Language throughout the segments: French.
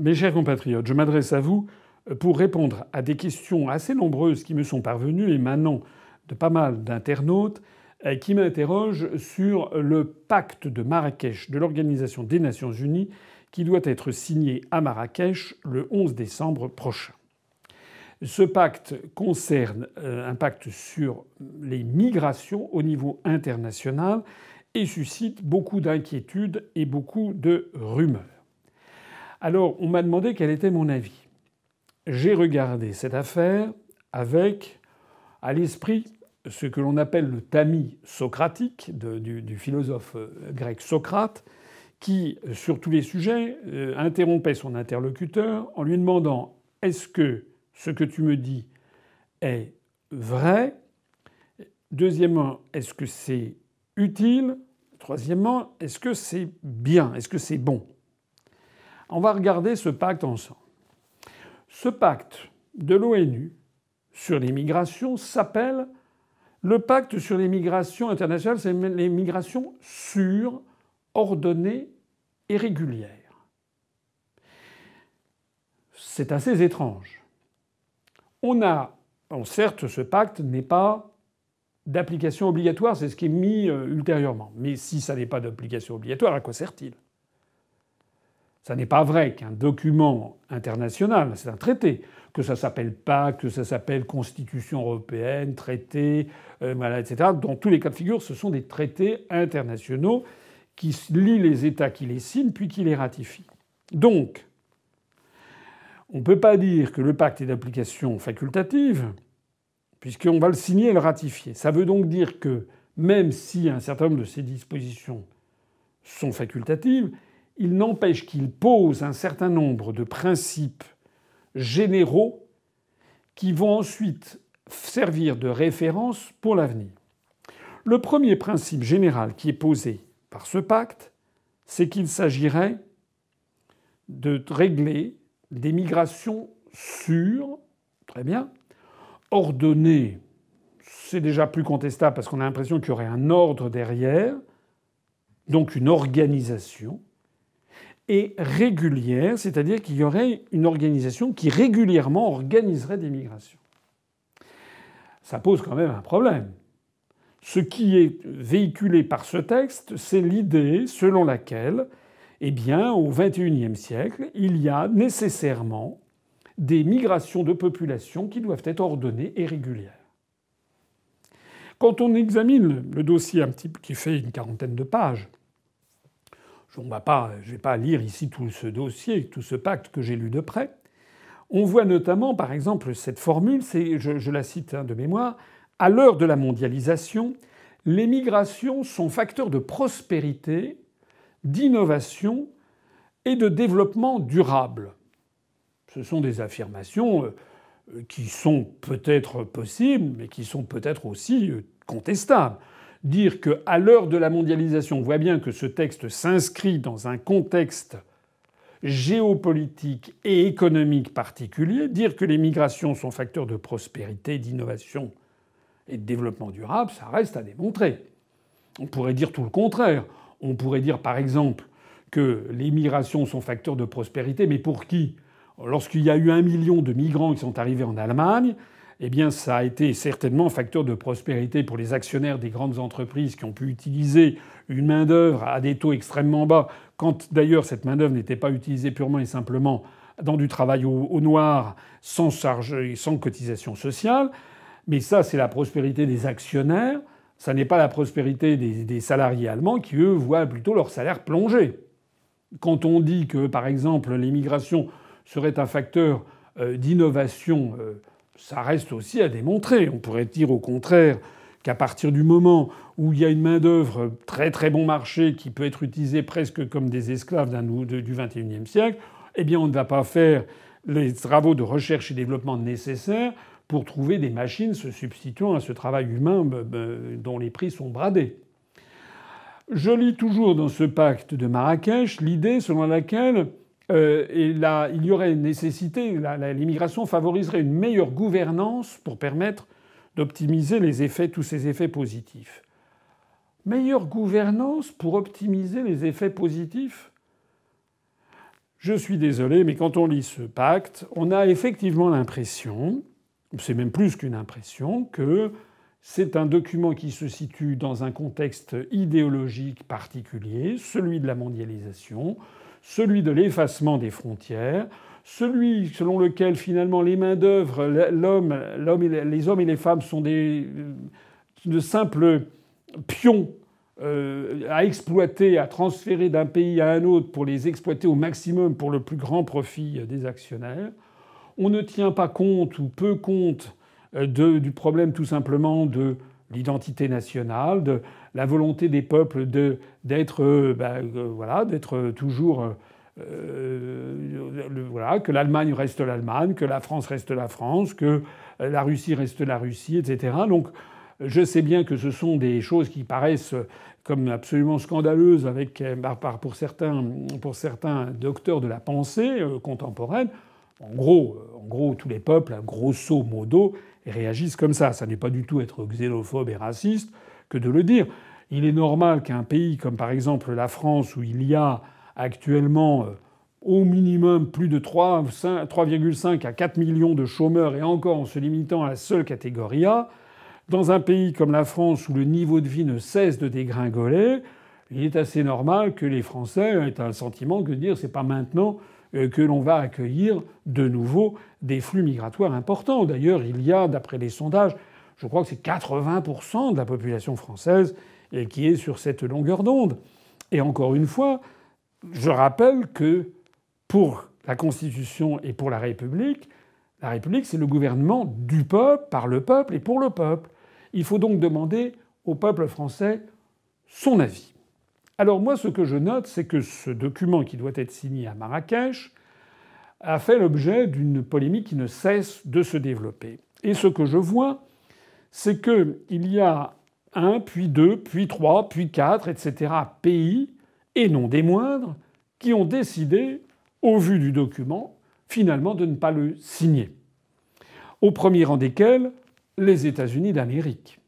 Mes chers compatriotes, je m'adresse à vous pour répondre à des questions assez nombreuses qui me sont parvenues émanant de pas mal d'internautes euh, qui m'interrogent sur le pacte de Marrakech de l'Organisation des Nations Unies qui doit être signé à Marrakech le 11 décembre prochain. Ce pacte concerne euh, un pacte sur les migrations au niveau international et suscite beaucoup d'inquiétudes et beaucoup de rumeurs. Alors, on m'a demandé quel était mon avis. J'ai regardé cette affaire avec à l'esprit ce que l'on appelle le tamis socratique du, philosophe euh, grec Socrate, qui, sur tous les sujets, euh, interrompait son interlocuteur en lui demandant Est-ce que ce que tu me dis est vrai? Deuxièmement, est-ce que c'est utile? Troisièmement, est-ce que c'est bien? Est-ce que c'est bon? On va regarder ce pacte ensemble. Ce pacte de l'ONU sur les migrations s'appelle le pacte sur les migrations internationales, c'est les migrations sûres, ordonnées et régulières. C'est assez étrange. On a, certes, ce pacte n'est pas d'application obligatoire, c'est ce qui est mis euh, ultérieurement. Mais si ça n'est pas d'application obligatoire, à quoi sert-il? Ça n'est pas vrai qu'un document international, c'est un traité, que ça s'appelle pacte, que ça s'appelle Constitution européenne, traité, euh, etc. Dans tous les cas de figure, ce sont des traités internationaux qui lient les États qui les signent puis qui les ratifient. Donc, on ne peut pas dire que le pacte est d'application facultative, puisqu'on va le signer et le ratifier. Ça veut donc dire que même si un certain nombre de ces dispositions sont facultatives, il n'empêche qu'il pose un certain nombre de principes généraux qui vont ensuite servir de référence pour l'avenir. Le premier principe général qui est posé par ce pacte, c'est qu'il s'agirait de régler des migrations sûres, très bien, ordonnées, c'est déjà plus contestable parce qu'on a l'impression qu'il y aurait un ordre derrière, donc une organisation, et régulière, c'est-à-dire qu'il y aurait une organisation qui régulièrement organiserait des migrations. Ça pose quand même un problème. Ce qui est véhiculé par ce texte, c'est l'idée selon laquelle, eh bien, au XXIe siècle, il y a nécessairement des migrations de population qui doivent être ordonnées et régulières. Quand on examine le dossier qui fait une quarantaine de pages, je ne vais pas lire ici tout ce dossier, tout ce pacte que j'ai lu de près. On voit notamment, par exemple, cette formule, je, la cite hein, de mémoire, à l'heure de la mondialisation, les migrations sont facteurs de prospérité, d'innovation et de développement durable. Ce sont des affirmations euh, qui sont peut-être possibles, mais qui sont peut-être aussi euh, contestables dire qu'à l'heure de la mondialisation, on voit bien que ce texte s'inscrit dans un contexte géopolitique et économique particulier, dire que les migrations sont facteurs de prospérité, d'innovation et de développement durable, ça reste à démontrer. On pourrait dire tout le contraire. On pourrait dire par exemple que les migrations sont facteurs de prospérité, mais pour qui? Lorsqu'il y a eu un million de migrants qui sont arrivés en Allemagne, eh bien, ça a été certainement facteur de prospérité pour les actionnaires des grandes entreprises qui ont pu utiliser une main-d'œuvre à des taux extrêmement bas, quand d'ailleurs cette main-d'œuvre n'était pas utilisée purement et simplement dans du travail au, noir, sans charge et sans cotisation sociale. Mais ça, c'est la prospérité des actionnaires. Ça n'est pas la prospérité des, salariés allemands qui, eux, voient plutôt leur salaire plonger. Quand on dit que, par exemple, l'immigration serait un facteur euh, d'innovation euh, ça reste aussi à démontrer. On pourrait dire au contraire qu'à partir du moment où il y a une main-d'œuvre très très bon marché qui peut être utilisée presque comme des esclaves du XXIe siècle, eh bien on ne va pas faire les travaux de recherche et développement nécessaires pour trouver des machines se substituant à ce travail humain dont les prix sont bradés. Je lis toujours dans ce pacte de Marrakech l'idée selon laquelle euh, et là, il y aurait une nécessité, l'immigration favoriserait une meilleure gouvernance pour permettre d'optimiser tous ces effets positifs. Meilleure gouvernance pour optimiser les effets positifs? Je suis désolé, mais quand on lit ce pacte, on a effectivement l'impression, c'est même plus qu'une impression, que c'est un document qui se situe dans un contexte idéologique particulier, celui de la mondialisation, celui de l'effacement des frontières, celui selon lequel finalement les mains d'œuvre, l'homme, les hommes et les femmes sont des, de simples pions euh, à exploiter, à transférer d'un pays à un autre pour les exploiter au maximum pour le plus grand profit des actionnaires. On ne tient pas compte ou peu compte euh, du problème tout simplement de l'identité nationale, de la volonté des peuples d'être euh, ben, voilà, d'être toujours voilà, que l'Allemagne reste l'Allemagne, que la France reste la France, que la Russie reste la Russie, etc. Donc je sais bien que ce sont des choses qui paraissent comme absolument scandaleuses avec, pour, certains, pour certains docteurs de la pensée euh, contemporaine. En gros, euh, en gros, tous les peuples, grosso modo, réagissent comme ça. Ça n'est pas du tout être xénophobe et raciste que de le dire. Il est normal qu'un pays comme par exemple la France, où il y a actuellement euh, au minimum plus de 3,5 à 4 millions de chômeurs, et encore en se limitant à la seule catégorie A, dans un pays comme la France où le niveau de vie ne cesse de dégringoler, il est assez normal que les Français aient un sentiment que de dire c'est pas maintenant que l'on va accueillir de nouveau des flux migratoires importants. D'ailleurs, il y a, d'après les sondages, je crois que c'est 80% de la population française euh, qui est sur cette longueur d'onde. Et encore une fois, je rappelle que pour la Constitution et pour la République, la République, c'est le gouvernement du peuple, par le peuple et pour le peuple. Il faut donc demander au peuple français son avis. Alors moi, ce que je note, c'est que ce document qui doit être signé à Marrakech a fait l'objet d'une polémique qui ne cesse de se développer. Et ce que je vois, c'est qu'il y a un, puis deux, puis trois, puis quatre, etc. pays, et non des moindres, qui ont décidé, au vu du document, finalement de ne pas le signer. Au premier rang desquels les États-Unis d'Amérique.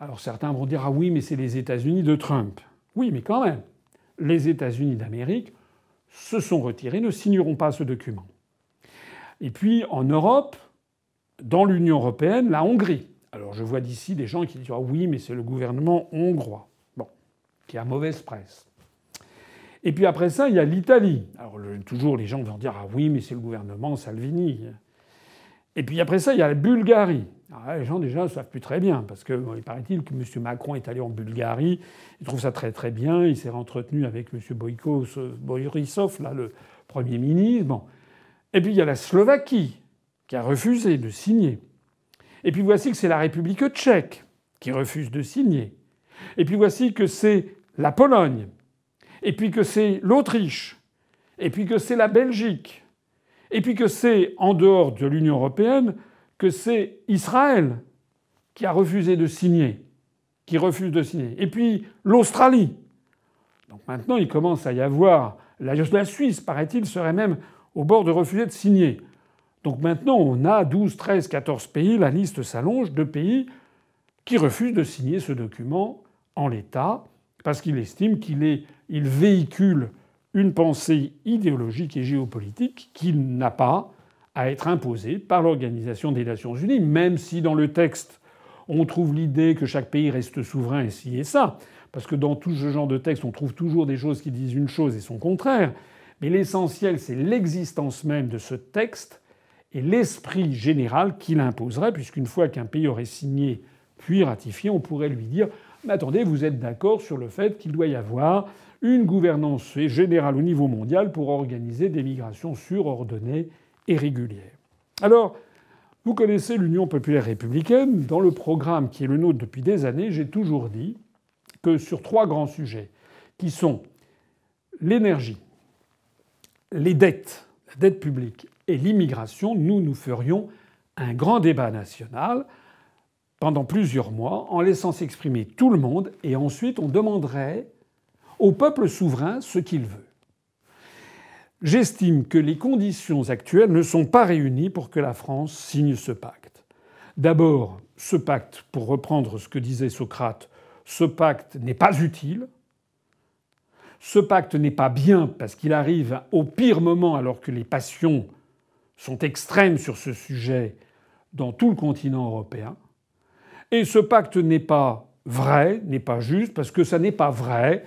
Alors certains vont dire Ah oui, mais c'est les États-Unis de Trump. Oui, mais quand même, les États-Unis d'Amérique se sont retirés, ne signeront pas ce document. Et puis en Europe, dans l'Union européenne, la Hongrie. Alors je vois d'ici des gens qui disent Ah oui, mais c'est le gouvernement hongrois. Bon, qui a mauvaise presse. Et puis après ça, il y a l'Italie. Alors toujours les gens vont dire Ah oui, mais c'est le gouvernement Salvini. Et puis après ça, il y a la Bulgarie. Alors les gens déjà ne savent plus très bien, parce que il paraît-il que M. Macron est allé en Bulgarie, il trouve ça très très bien, il s'est entretenu avec M. Borisov, là, le Premier ministre. Bon. Et puis il y a la Slovaquie, qui a refusé de signer. Et puis voici que c'est la République tchèque qui refuse de signer. Et puis voici que c'est la Pologne. Et puis que c'est l'Autriche. Et puis que c'est la Belgique. Et puis que c'est, en dehors de l'Union européenne, que c'est Israël qui a refusé de signer, qui refuse de signer. Et puis l'Australie. Donc maintenant, il commence à y avoir. La Suisse, paraît-il, serait même au bord de refuser de signer. Donc maintenant, on a 12, 13, 14 pays, la liste s'allonge de pays qui refusent de signer ce document en l'état, parce qu'il estime qu'il il véhicule une pensée idéologique et géopolitique qui n'a pas à être imposée par l'Organisation des Nations Unies, même si dans le texte on trouve l'idée que chaque pays reste souverain et ci et ça, parce que dans tout ce genre de texte on trouve toujours des choses qui disent une chose et son contraire, mais l'essentiel c'est l'existence même de ce texte et l'esprit général qu'il imposerait, puisqu'une fois qu'un pays aurait signé puis ratifié, on pourrait lui dire Mais attendez, vous êtes d'accord sur le fait qu'il doit y avoir une gouvernance générale au niveau mondial pour organiser des migrations surordonnées et régulières. Alors, vous connaissez l'Union populaire républicaine. Dans le programme qui est le nôtre depuis des années, j'ai toujours dit que sur trois grands sujets, qui sont l'énergie, les dettes, la dette publique et l'immigration, nous, nous ferions un grand débat national pendant plusieurs mois en laissant s'exprimer tout le monde et ensuite on demanderait au peuple souverain ce qu'il veut. J'estime que les conditions actuelles ne sont pas réunies pour que la France signe ce pacte. D'abord, ce pacte, pour reprendre ce que disait Socrate, ce pacte n'est pas utile. Ce pacte n'est pas bien parce qu'il arrive au pire moment alors que les passions sont extrêmes sur ce sujet dans tout le continent européen. Et ce pacte n'est pas vrai, n'est pas juste, parce que ça n'est pas vrai.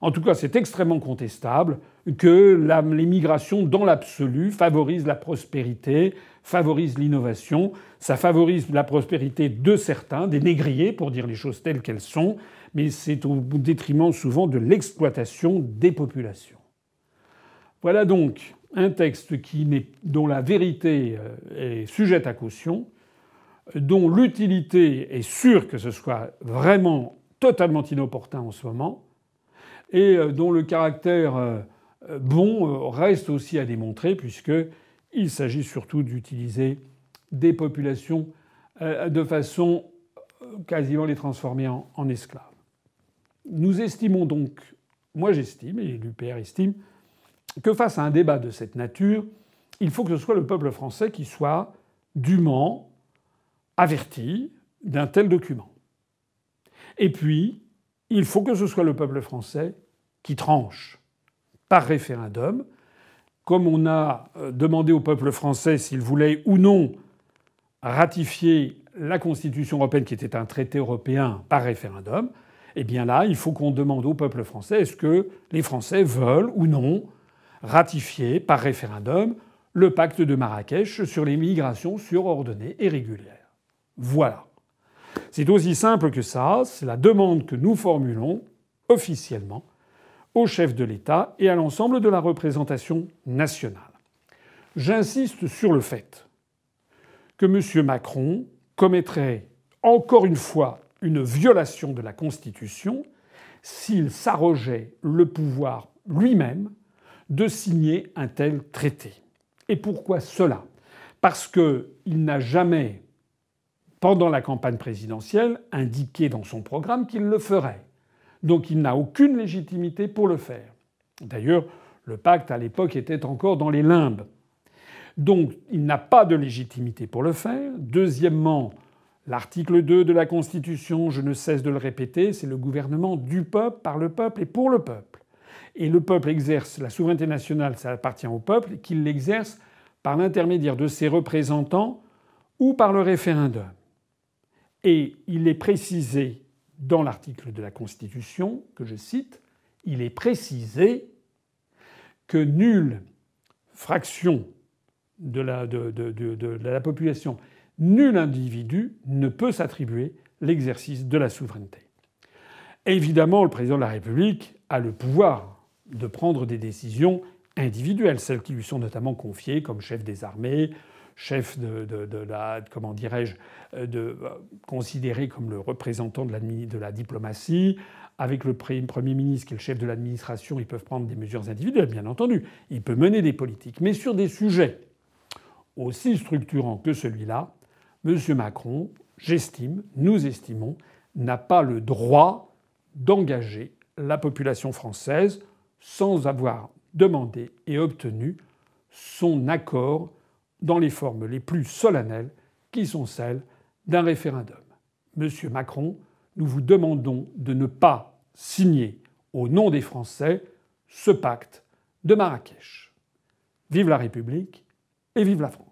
En tout cas, c'est extrêmement contestable que l'immigration, dans l'absolu, favorise la prospérité, favorise l'innovation. Ça favorise la prospérité de certains, des négriers, pour dire les choses telles qu'elles sont, mais c'est au détriment souvent de l'exploitation des populations. Voilà donc un texte dont la vérité euh, est sujette à caution, dont l'utilité est sûre que ce soit vraiment totalement inopportun en ce moment, et euh, dont le caractère euh, bon reste aussi à démontrer, puisqu'il s'agit surtout d'utiliser des populations de façon quasiment les transformer en esclaves. Nous estimons donc, moi j'estime, et l'UPR estime, que face à un débat de cette nature, il faut que ce soit le peuple français qui soit dûment averti d'un tel document. Et puis, il faut que ce soit le peuple français qui tranche par référendum, comme on a euh, demandé au peuple français s'il voulait ou non ratifier la Constitution européenne, qui était un traité européen, par référendum, eh bien là, il faut qu'on demande au peuple français est-ce que les Français veulent ou non ratifier par référendum le pacte de Marrakech sur les migrations surordonnées et régulières. Voilà. C'est aussi simple que ça, c'est la demande que nous formulons officiellement au chef de l'État et à l'ensemble de la représentation nationale. J'insiste sur le fait que M. Macron commettrait encore une fois une violation de la Constitution s'il s'arrogeait le pouvoir lui-même de signer un tel traité. Et pourquoi cela? Parce qu'il n'a jamais, pendant la campagne présidentielle, indiqué dans son programme qu'il le ferait. Donc il n'a aucune légitimité pour le faire. D'ailleurs, le pacte à l'époque était encore dans les limbes. Donc il n'a pas de légitimité pour le faire. Deuxièmement, L'article 2 de la Constitution, je ne cesse de le répéter, c'est le gouvernement du peuple, par le peuple et pour le peuple. Et le peuple exerce la souveraineté nationale, ça appartient au peuple, qu'il l'exerce par l'intermédiaire de ses représentants ou par le référendum. Et il est précisé dans l'article de la Constitution, que je cite, il est précisé que nulle fraction de la, population nul individu ne peut s'attribuer l'exercice de la souveraineté. Évidemment, le président de la République a le pouvoir de prendre des décisions individuelles, celles qui lui sont notamment confiées comme chef des armées, chef de, la, comment dirais-je, de, considéré comme le représentant de de la diplomatie. Avec le Premier ministre qui est le chef de l'administration, ils peuvent prendre des mesures individuelles, bien entendu. Il peut mener des politiques. Mais sur des sujets aussi structurants que celui-là, M. Macron, j'estime, nous estimons, n'a pas le droit d'engager la population française sans avoir demandé et obtenu son accord dans les formes les plus solennelles qui sont celles d'un référendum. Monsieur Macron, nous vous demandons de ne pas signer au nom des Français ce pacte de Marrakech. Vive la République et vive la France.